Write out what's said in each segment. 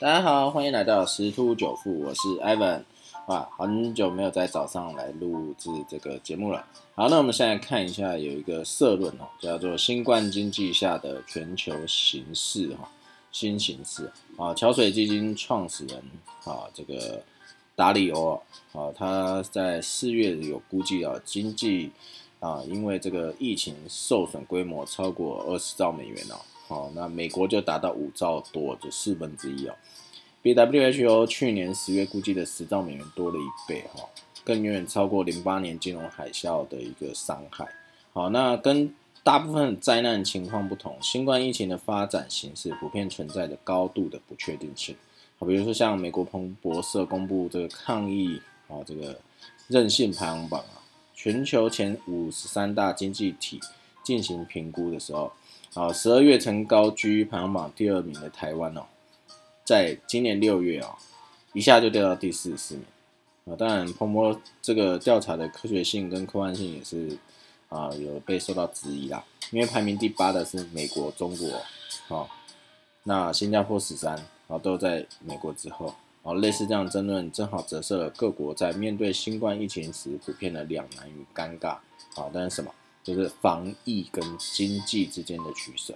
大家好，欢迎来到十突九富，我是 Evan。啊，很久没有在早上来录制这个节目了。好，那我们现在看一下有一个社论哦，叫做《新冠经济下的全球形势》哈，新形势啊。桥水基金创始人啊，这个达里欧啊，他在四月有估计啊，经济啊，因为这个疫情受损规模超过二十兆美元哦。好，那美国就达到五兆多，就四分之一哦。比 WHO 去年十月估计的十兆美元多了一倍哈，更远远超过零八年金融海啸的一个伤害。好，那跟大部分灾难情况不同，新冠疫情的发展形势普遍存在着高度的不确定性。好，比如说像美国彭博社公布这个抗疫啊这个韧性排行榜啊，全球前五十三大经济体进行评估的时候，啊十二月曾高居排行榜第二名的台湾哦。在今年六月啊，一下就掉到第四十四名啊。当然，彭博这个调查的科学性跟客观性也是啊有被受到质疑啦。因为排名第八的是美国、中国，好，那新加坡十三啊都在美国之后啊。类似这样争论，正好折射了各国在面对新冠疫情时普遍的两难与尴尬啊。但是什么？就是防疫跟经济之间的取舍。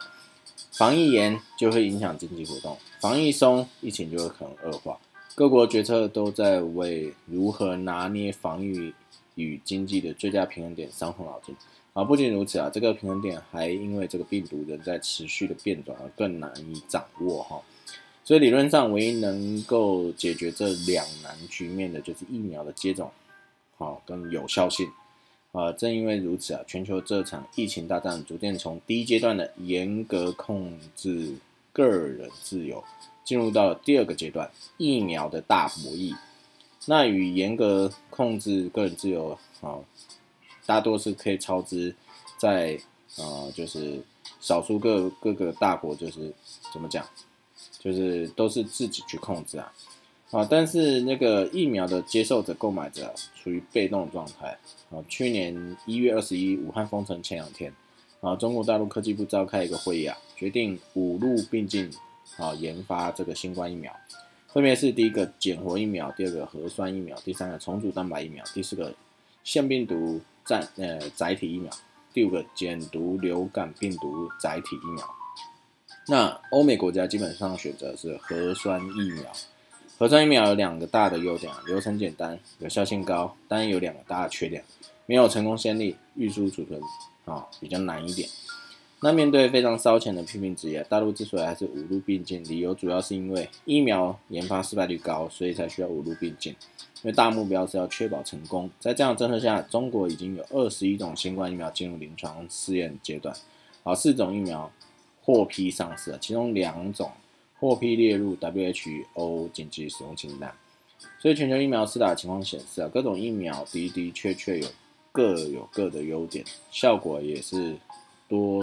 防疫严就会影响经济活动，防疫松，疫情就会可能恶化。各国决策都在为如何拿捏防疫与经济的最佳平衡点伤透脑筋啊！不仅如此啊，这个平衡点还因为这个病毒仍在持续的变种而更难以掌握哈。所以理论上，唯一能够解决这两难局面的就是疫苗的接种，好跟有效性。啊，正因为如此啊，全球这场疫情大战逐渐从第一阶段的严格控制个人自由，进入到第二个阶段疫苗的大博弈。那与严格控制个人自由啊，大多是可以超支在呃，就是少数各各个大国，就是怎么讲，就是都是自己去控制啊。啊，但是那个疫苗的接受者、购买者处于被动状态。啊，去年一月二十一，武汉封城前两天，啊，中国大陆科技部召开一个会议啊，决定五路并进，啊，研发这个新冠疫苗，分别是第一个减活疫苗，第二个核酸疫苗，第三个重组蛋白疫苗，第四个腺病毒载呃载体疫苗，第五个减毒流感病毒载体疫苗。那欧美国家基本上选择是核酸疫苗。核酸疫苗有两个大的优点啊，流程简单，有效性高，但有两个大的缺点，没有成功先例，运输储存啊比较难一点。那面对非常烧钱的批评职业，大陆之所以还是五路并进，理由主要是因为疫苗研发失败率高，所以才需要五路并进。因为大目标是要确保成功，在这样政策下，中国已经有二十一种新冠疫苗进入临床试验阶段，啊，四种疫苗获批上市，其中两种。获批列入 WHO 紧急使用清单，所以全球疫苗施打情况显示啊，各种疫苗的的确确有各有各的优点，效果也是多，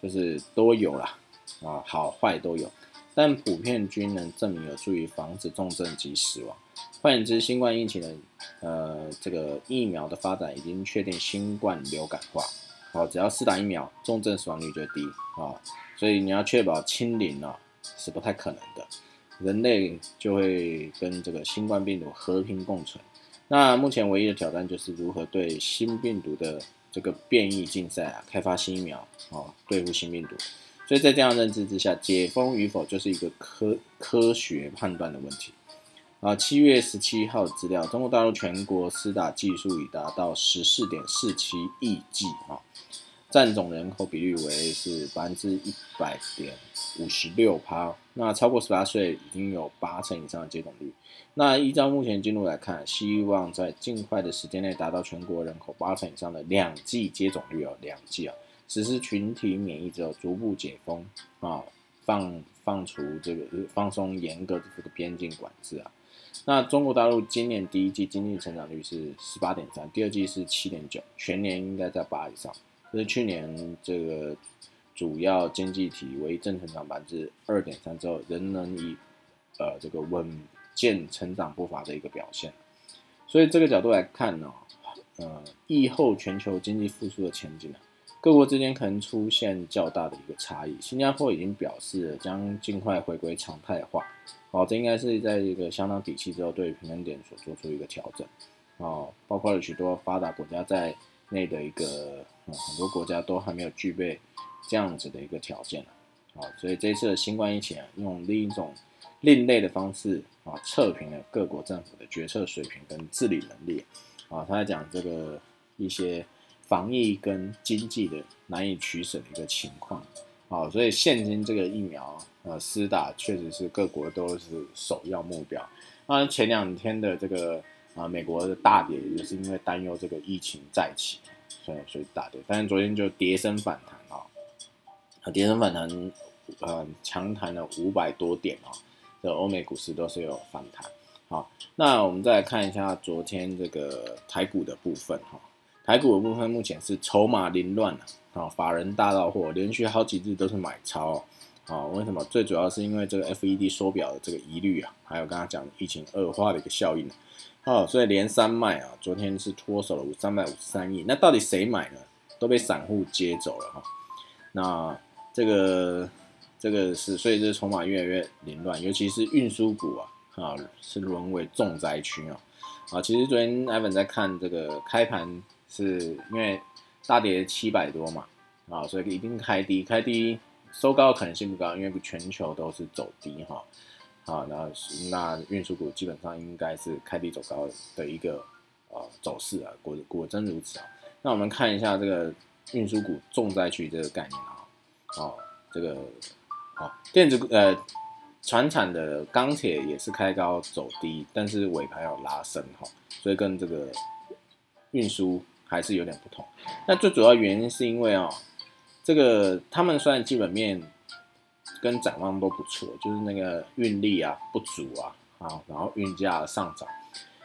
就是都有啦，啊，好坏都有，但普遍均能证明有助于防止重症及死亡。换言之，新冠疫情的呃这个疫苗的发展已经确定新冠流感化，好，只要施打疫苗，重症死亡率就低啊，所以你要确保清零啊。是不太可能的，人类就会跟这个新冠病毒和平共存。那目前唯一的挑战就是如何对新病毒的这个变异竞赛啊，开发新疫苗啊，对付新病毒。所以在这样认知之下，解封与否就是一个科科学判断的问题啊。七月十七号资料，中国大陆全国施打技术已达到十四点四七亿剂啊。占总人口比率为是百分之一百点五十六趴，那超过十八岁已经有八成以上的接种率。那依照目前进度来看，希望在尽快的时间内达到全国人口八成以上的两剂接种率哦，两剂啊，实施群体免疫之后逐步解封啊，放放除这个放松严格的这个边境管制啊。那中国大陆今年第一季经济成长率是十八点三，第二季是七点九，全年应该在八以上。是去年这个主要经济体为正成长百分之二点三之后，仍能以呃这个稳健成长步伐的一个表现。所以这个角度来看呢，呃，疫后全球经济复苏的前景呢，各国之间可能出现较大的一个差异。新加坡已经表示将尽快回归常态化，哦，这应该是在一个相当底气之后，对平衡点所做出一个调整，哦，包括了许多发达国家在内的一个，很多国家都还没有具备这样子的一个条件啊，所以这次的新冠疫情啊，用另一种另类的方式啊，测评了各国政府的决策水平跟治理能力，啊，他在讲这个一些防疫跟经济的难以取舍的一个情况。啊，所以现今这个疫苗，呃，施打确实是各国都是首要目标。当然，前两天的这个啊，美国的大跌也是因为担忧这个疫情再起，所以所以大跌。但是昨天就跌升反弹啊，啊，跌升反弹，呃，强弹了五百多点啊，这欧美股市都是有反弹。好，那我们再来看一下昨天这个台股的部分哈。台股的部分目前是筹码凌乱啊，法人大到货，连续好几日都是买超啊。为什么？最主要是因为这个 FED 缩表的这个疑虑啊，还有刚刚讲疫情恶化的一个效应啊，所以连三卖啊，昨天是脱手了五三百五十三亿。那到底谁买呢？都被散户接走了哈。那这个这个是，所以这筹码越来越凌乱，尤其是运输股啊，啊是沦为重灾区啊。啊，其实昨天 Evan 在看这个开盘。是因为大跌七百多嘛，啊，所以一定开低，开低收高的可能性不高，因为全球都是走低哈，啊，那那运输股基本上应该是开低走高的一个呃走势啊，果果真如此啊。那我们看一下这个运输股重灾区这个概念啊，哦，这个哦电子呃船产的钢铁也是开高走低，但是尾盘有拉升哈，所以跟这个运输。还是有点不同，那最主要原因是因为哦，这个他们虽然基本面跟展望都不错，就是那个运力啊不足啊，啊，然后运价上涨，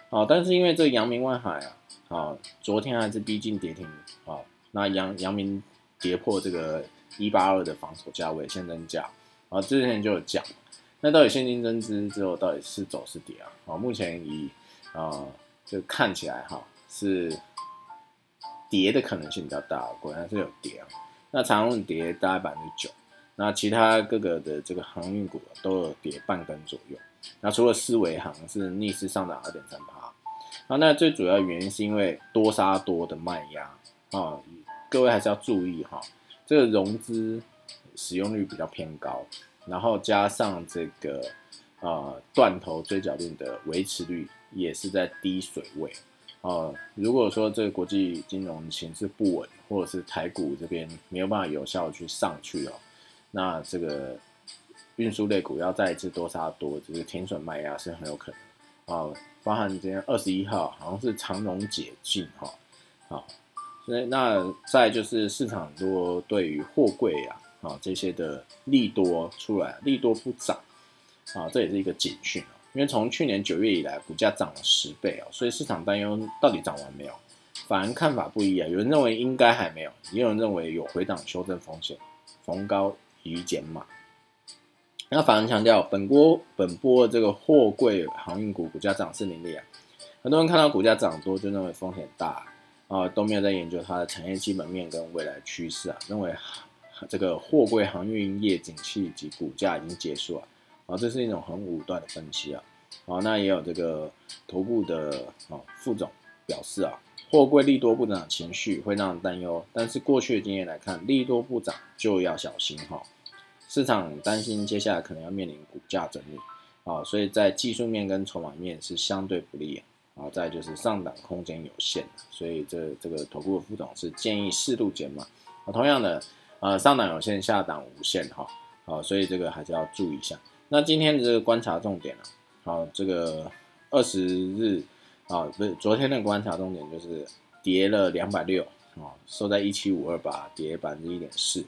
啊，但是因为这个阳明万海啊，啊，昨天还是逼近跌停啊，那阳阳明跌破这个一八二的防守价位，现增价，啊，之前就有讲，那到底现金增资之后到底是走是跌啊？啊，目前以啊，就看起来哈是。跌的可能性比较大，果然是有跌啊。那长荣跌大概百分之九，那其他各个的这个航运股都有跌半根左右。那除了思维航是逆势上涨二点三趴，啊，那最主要原因是因为多杀多的卖压啊，各位还是要注意哈，这个融资使用率比较偏高，然后加上这个呃断头追缴令的维持率也是在低水位。哦，如果说这个国际金融形势不稳，或者是台股这边没有办法有效去上去哦，那这个运输类股要再一次多杀多，就是停损卖压是很有可能啊。包含今天二十一号好像是长荣解禁哈，好，所以那再就是市场多对于货柜啊啊这些的利多出来，利多不涨啊，这也是一个警讯。因为从去年九月以来，股价涨了十倍哦，所以市场担忧到底涨完没有？法人看法不一啊，有人认为应该还没有，也有人认为有回档修正风险，逢高宜减码。那法人强调，本波本波这个货柜航运股股价涨势凌厉啊，很多人看到股价涨多就认为风险大啊，都没有在研究它的产业基本面跟未来趋势啊，认为这个货柜航运业景气及股价已经结束了。啊这是一种很武断的分析啊，好，那也有这个头部的啊副总表示啊，货柜利多不涨情绪会让人担忧，但是过去的经验来看，利多不涨就要小心哈，市场担心接下来可能要面临股价整理啊，所以在技术面跟筹码面是相对不利啊，再就是上档空间有限，所以这这个头部的副总是建议适度减码啊，同样的呃上档有限，下档无限哈，好，所以这个还是要注意一下。那今天的这个观察重点啊，好，这个二十日啊，不是昨天的观察重点就是跌了两百六啊，收在一七五二八，跌百分之一点四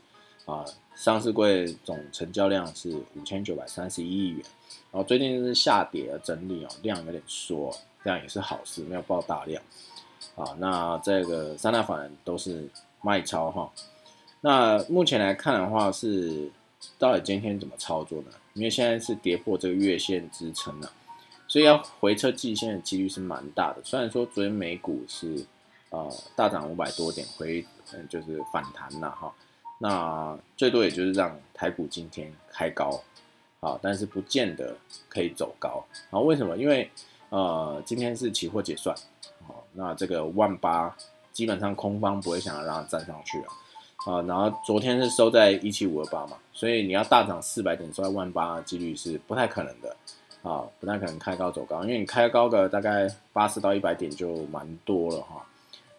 啊，上市柜总成交量是五千九百三十一亿元，然后最近是下跌整理哦，量有点缩，这样也是好事，没有爆大量啊。那这个三大法人都是卖超哈，那目前来看的话是。到底今天怎么操作呢？因为现在是跌破这个月线支撑了，所以要回撤季线的几率是蛮大的。虽然说昨天美股是呃大涨五百多点，回嗯就是反弹了哈，那最多也就是让台股今天开高好，但是不见得可以走高。好，为什么？因为呃，今天是期货结算，好，那这个万八基本上空方不会想要让它站上去了。啊，然后昨天是收在一七五二八嘛，所以你要大涨四百点收在万八，几率是不太可能的，啊，不太可能开高走高，因为你开高个大概八十到一百点就蛮多了哈，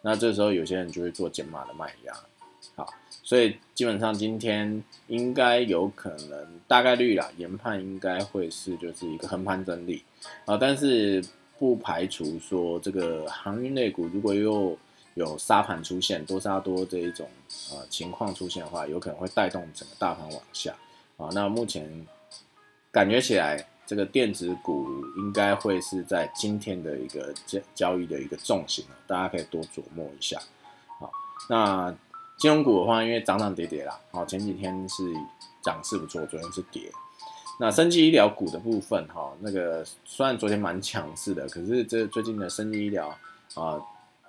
那这时候有些人就会做减码的卖压，好，所以基本上今天应该有可能大概率啦，研判应该会是就是一个横盘整理，啊，但是不排除说这个航运类股如果又有沙盘出现多杀多这一种呃情况出现的话，有可能会带动整个大盘往下啊。那目前感觉起来，这个电子股应该会是在今天的一个交交易的一个重心大家可以多琢磨一下。好，那金融股的话，因为涨涨跌跌啦，好前几天是涨势不错，昨天是跌。那生技医疗股的部分哈，那个虽然昨天蛮强势的，可是这最近的生技医疗啊。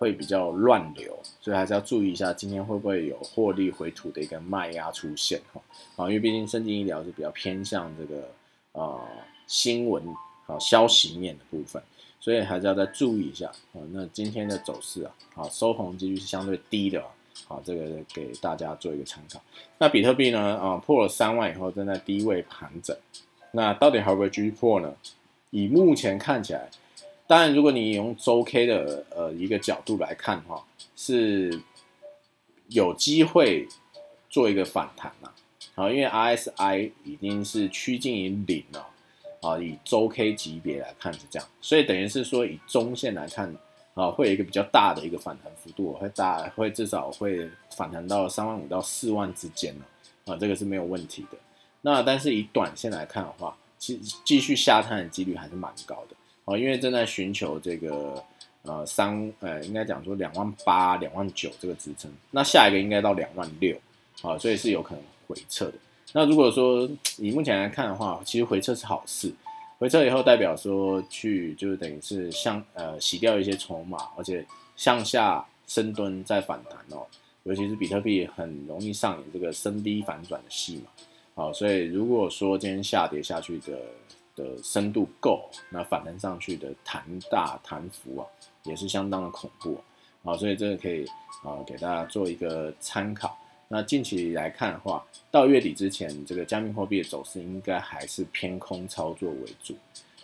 会比较乱流，所以还是要注意一下，今天会不会有获利回吐的一个卖压出现哈？啊，因为毕竟生技医疗是比较偏向这个呃新闻啊消息面的部分，所以还是要再注意一下啊。那今天的走势啊，啊收红几率是相对低的啊，这个给大家做一个参考。那比特币呢啊破了三万以后正在低位盘整，那到底还会不会继续破呢？以目前看起来。当然，如果你用周 K 的呃一个角度来看的话，是有机会做一个反弹嘛？好，因为 RSI 已经是趋近于零了，啊，以周 K 级别来看是这样，所以等于是说以中线来看，啊，会有一个比较大的一个反弹幅度，会大，会至少会反弹到三万五到四万之间了，啊，这个是没有问题的。那但是以短线来看的话，其继续下探的几率还是蛮高的。哦，因为正在寻求这个呃三呃，应该讲说两万八、两万九这个支撑，那下一个应该到两万六，啊，所以是有可能回撤的。那如果说以目前来看的话，其实回撤是好事，回撤以后代表说去就是等于是向呃洗掉一些筹码，而且向下深蹲再反弹哦，尤其是比特币很容易上演这个升低反转的戏嘛，好，所以如果说今天下跌下去的。的深度够，那反弹上去的弹大弹幅啊，也是相当的恐怖啊，所以这个可以啊给大家做一个参考。那近期来看的话，到月底之前，这个加密货币的走势应该还是偏空操作为主，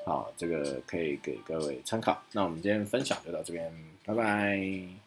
好，这个可以给各位参考。那我们今天分享就到这边，拜拜。